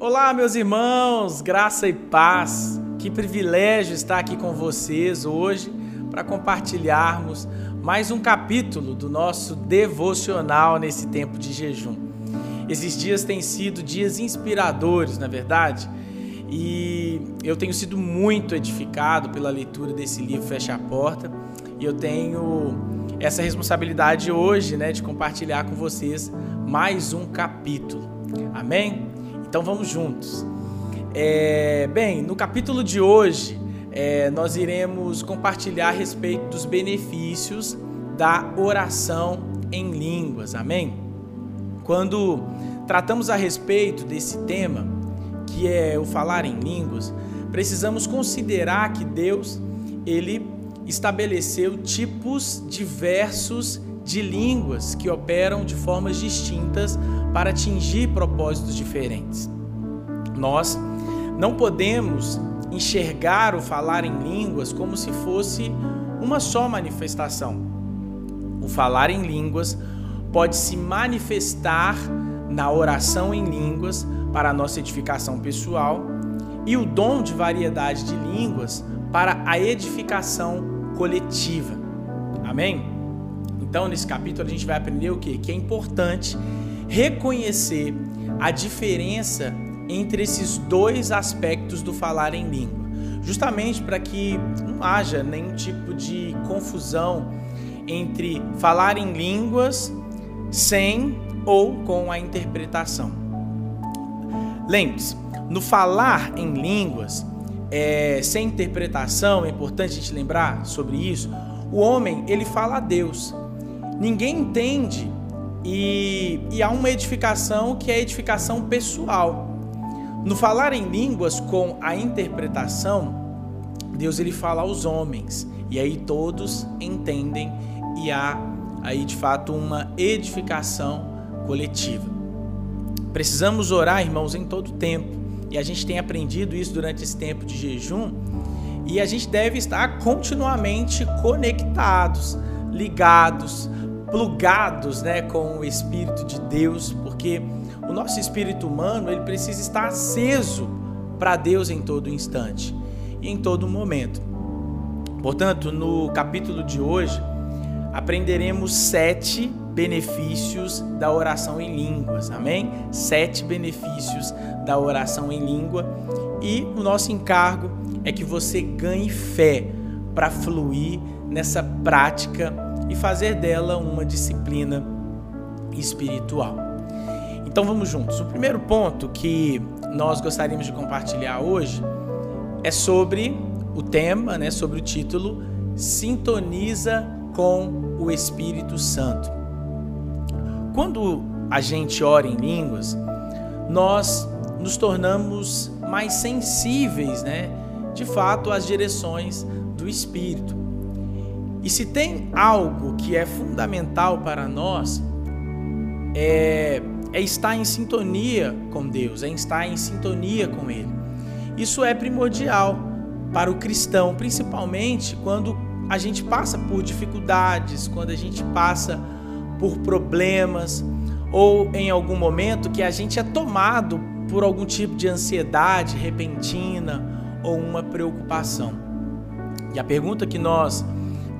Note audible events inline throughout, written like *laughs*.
Olá, meus irmãos, graça e paz. Que privilégio estar aqui com vocês hoje para compartilharmos mais um capítulo do nosso devocional nesse tempo de jejum. Esses dias têm sido dias inspiradores, na verdade, e eu tenho sido muito edificado pela leitura desse livro Fecha a Porta, e eu tenho essa responsabilidade hoje, né, de compartilhar com vocês mais um capítulo. Amém? Então vamos juntos. É, bem, no capítulo de hoje, é, nós iremos compartilhar a respeito dos benefícios da oração em línguas. Amém? Quando tratamos a respeito desse tema, que é o falar em línguas, precisamos considerar que Deus, ele estabeleceu tipos diversos de línguas que operam de formas distintas para atingir propósitos diferentes. Nós não podemos enxergar o falar em línguas como se fosse uma só manifestação. O falar em línguas pode se manifestar na oração em línguas para a nossa edificação pessoal e o dom de variedade de línguas para a edificação coletiva. Amém? Então, nesse capítulo, a gente vai aprender o quê? Que é importante reconhecer a diferença entre esses dois aspectos do falar em língua, justamente para que não haja nenhum tipo de confusão entre falar em línguas sem ou com a interpretação. Lembre-se, no falar em línguas, é, sem interpretação, é importante a gente lembrar sobre isso. O homem ele fala a Deus, ninguém entende e, e há uma edificação que é edificação pessoal. No falar em línguas com a interpretação, Deus ele fala aos homens e aí todos entendem e há aí de fato uma edificação coletiva. Precisamos orar, irmãos, em todo tempo. E a gente tem aprendido isso durante esse tempo de jejum. E a gente deve estar continuamente conectados, ligados, plugados, né, com o Espírito de Deus, porque o nosso espírito humano ele precisa estar aceso para Deus em todo instante e em todo momento. Portanto, no capítulo de hoje aprenderemos sete benefícios da oração em línguas, amém? Sete benefícios da oração em língua e o nosso encargo é que você ganhe fé para fluir nessa prática e fazer dela uma disciplina espiritual. Então vamos juntos. O primeiro ponto que nós gostaríamos de compartilhar hoje é sobre o tema, né, sobre o título Sintoniza com o Espírito Santo. Quando a gente ora em línguas, nós nos tornamos mais sensíveis, né, de fato às direções do Espírito. E se tem algo que é fundamental para nós, é, é estar em sintonia com Deus, é estar em sintonia com Ele. Isso é primordial para o cristão, principalmente quando a gente passa por dificuldades, quando a gente passa por problemas, ou em algum momento que a gente é tomado por algum tipo de ansiedade repentina ou uma preocupação. E a pergunta que nós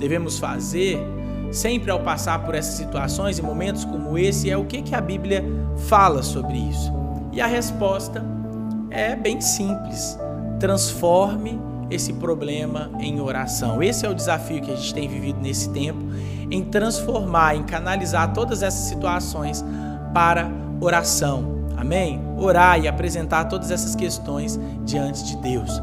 devemos fazer sempre ao passar por essas situações e momentos como esse é o que, que a Bíblia fala sobre isso. E a resposta é bem simples: transforme esse problema em oração. Esse é o desafio que a gente tem vivido nesse tempo, em transformar, em canalizar todas essas situações para oração. Amém? Orar e apresentar todas essas questões diante de Deus.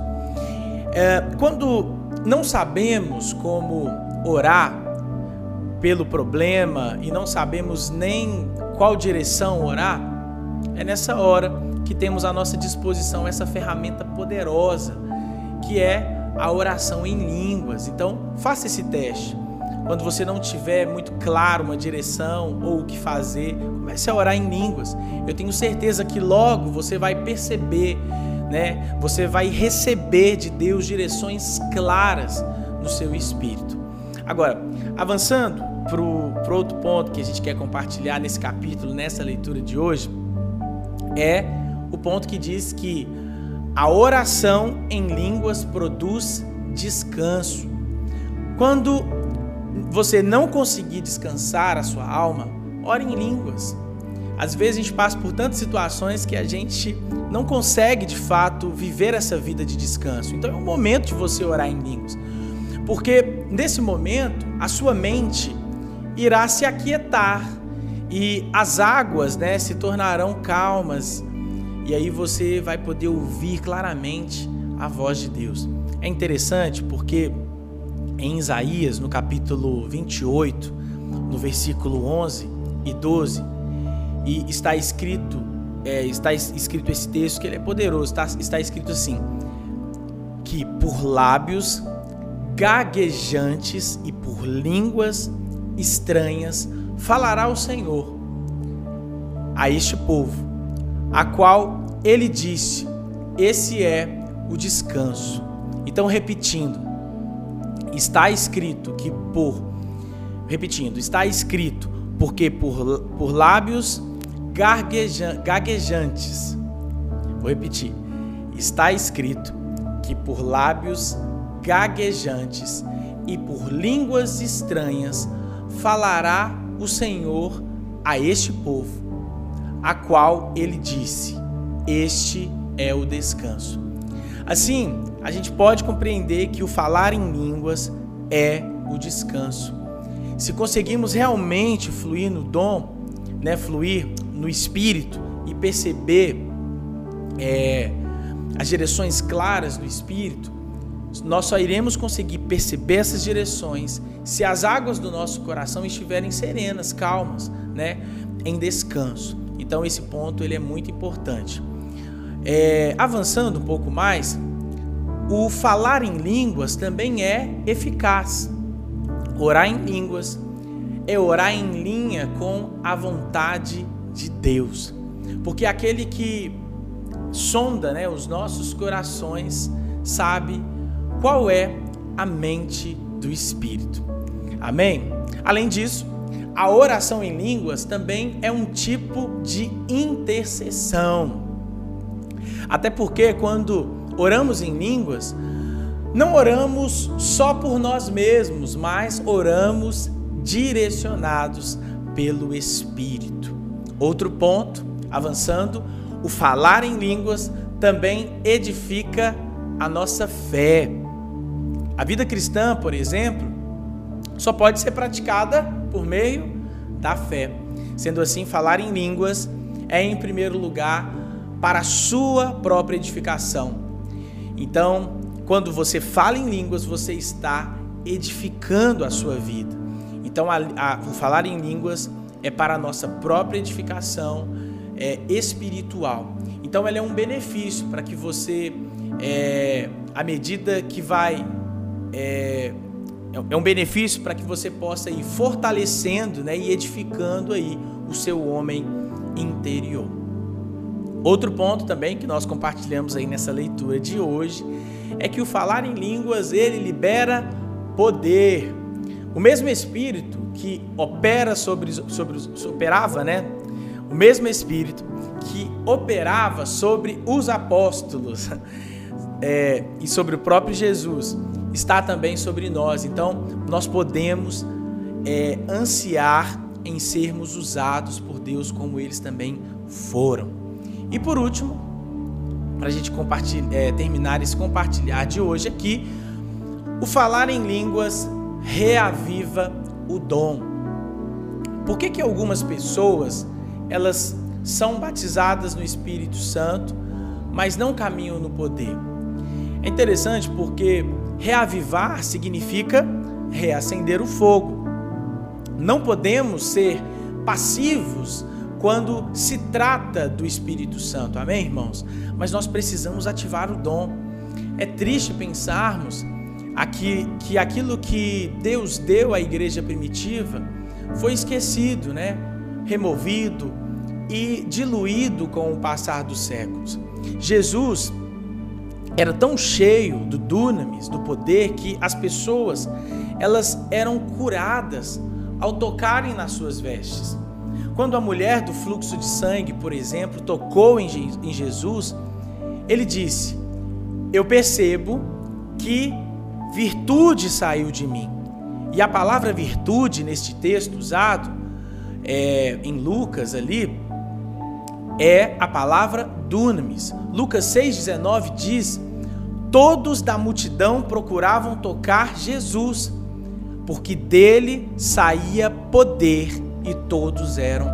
É, quando não sabemos como orar pelo problema e não sabemos nem qual direção orar, é nessa hora que temos à nossa disposição essa ferramenta poderosa, que é a oração em línguas. Então, faça esse teste. Quando você não tiver muito claro uma direção ou o que fazer, comece a orar em línguas. Eu tenho certeza que logo você vai perceber, né? Você vai receber de Deus direções claras no seu espírito. Agora, avançando para o outro ponto que a gente quer compartilhar nesse capítulo, nessa leitura de hoje, é o ponto que diz que a oração em línguas produz descanso. Quando você não conseguir descansar a sua alma, ore em línguas. Às vezes a gente passa por tantas situações que a gente não consegue de fato viver essa vida de descanso. Então é o momento de você orar em línguas. Porque nesse momento a sua mente irá se aquietar e as águas, né, se tornarão calmas. E aí você vai poder ouvir claramente a voz de Deus. É interessante porque em Isaías, no capítulo 28, no versículo 11 e 12, e está escrito, é, está escrito esse texto que ele é poderoso, está, está escrito assim, que por lábios gaguejantes e por línguas estranhas falará o Senhor a este povo, a qual ele disse: Esse é o descanso. Então, repetindo, está escrito que por repetindo, está escrito porque por, por lábios gaguejantes. Vou repetir. Está escrito que por lábios gaguejantes e por línguas estranhas falará o Senhor a este povo, a qual ele disse: Este é o descanso. Assim, a gente pode compreender que o falar em línguas é o descanso. Se conseguirmos realmente fluir no dom, né, fluir no espírito e perceber é, as direções claras do espírito, nós só iremos conseguir perceber essas direções se as águas do nosso coração estiverem serenas, calmas, né, em descanso. Então esse ponto ele é muito importante. É, avançando um pouco mais, o falar em línguas também é eficaz. Orar em línguas é orar em linha com a vontade de Deus. Porque aquele que sonda né, os nossos corações sabe qual é a mente do Espírito. Amém? Além disso, a oração em línguas também é um tipo de intercessão. Até porque quando oramos em línguas, não oramos só por nós mesmos, mas oramos direcionados pelo Espírito. Outro ponto, avançando, o falar em línguas também edifica a nossa fé. A vida cristã, por exemplo, só pode ser praticada por meio da fé. Sendo assim, falar em línguas é, em primeiro lugar, para a sua própria edificação. Então, quando você fala em línguas, você está edificando a sua vida. Então, a, a, o falar em línguas é para a nossa própria edificação é, espiritual. Então, ela é um benefício para que você, é, à medida que vai. É, é um benefício para que você possa ir fortalecendo né, e edificando aí o seu homem interior. Outro ponto também que nós compartilhamos aí nessa leitura de hoje é que o falar em línguas ele libera poder. O mesmo Espírito que opera sobre, sobre operava, né? O mesmo Espírito que operava sobre os apóstolos *laughs* é, e sobre o próprio Jesus está também sobre nós. Então, nós podemos é, ansiar em sermos usados por Deus como eles também foram. E por último, para a gente é, terminar esse compartilhar de hoje aqui, o falar em línguas reaviva o dom. Por que, que algumas pessoas elas são batizadas no Espírito Santo, mas não caminham no poder? É interessante porque reavivar significa reacender o fogo. Não podemos ser passivos quando se trata do Espírito Santo, amém, irmãos? Mas nós precisamos ativar o dom. É triste pensarmos aqui que aquilo que Deus deu à igreja primitiva foi esquecido, né? Removido e diluído com o passar dos séculos. Jesus era tão cheio do dunamis, do poder que as pessoas elas eram curadas ao tocarem nas suas vestes. quando a mulher do fluxo de sangue, por exemplo, tocou em Jesus, ele disse: Eu percebo que virtude saiu de mim. E a palavra virtude neste texto usado é, em Lucas ali é a palavra dunamis. Lucas 6,19 diz: Todos da multidão procuravam tocar Jesus, porque dele saía poder e todos eram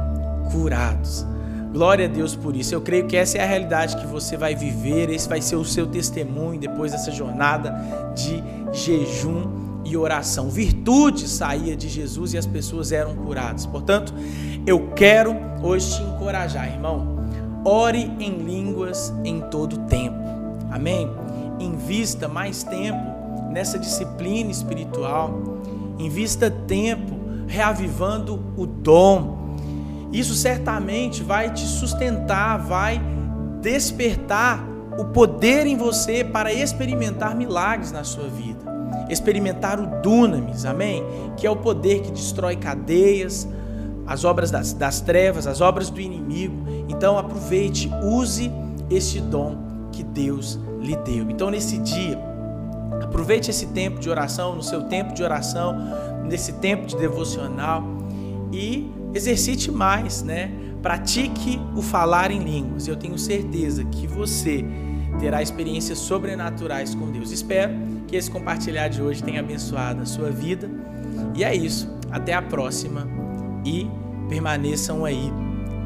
curados. Glória a Deus por isso. Eu creio que essa é a realidade que você vai viver, esse vai ser o seu testemunho depois dessa jornada de jejum e oração. Virtude saía de Jesus e as pessoas eram curadas. Portanto, eu quero hoje te encorajar, irmão. Ore em línguas em todo tempo. Amém? Invista mais tempo nessa disciplina espiritual. Invista tempo reavivando o dom isso certamente vai te sustentar, vai despertar o poder em você para experimentar milagres na sua vida. Experimentar o dunamis, amém? Que é o poder que destrói cadeias, as obras das, das trevas, as obras do inimigo. Então aproveite, use este dom que Deus lhe deu. Então nesse dia, aproveite esse tempo de oração, no seu tempo de oração, nesse tempo de devocional e exercite mais, né? Pratique o falar em línguas. Eu tenho certeza que você terá experiências sobrenaturais com Deus. Espero que esse compartilhar de hoje tenha abençoado a sua vida. E é isso. Até a próxima e permaneçam aí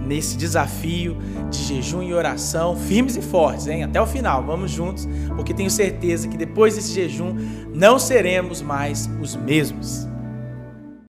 nesse desafio de jejum e oração, firmes e fortes, hein? Até o final, vamos juntos, porque tenho certeza que depois desse jejum não seremos mais os mesmos.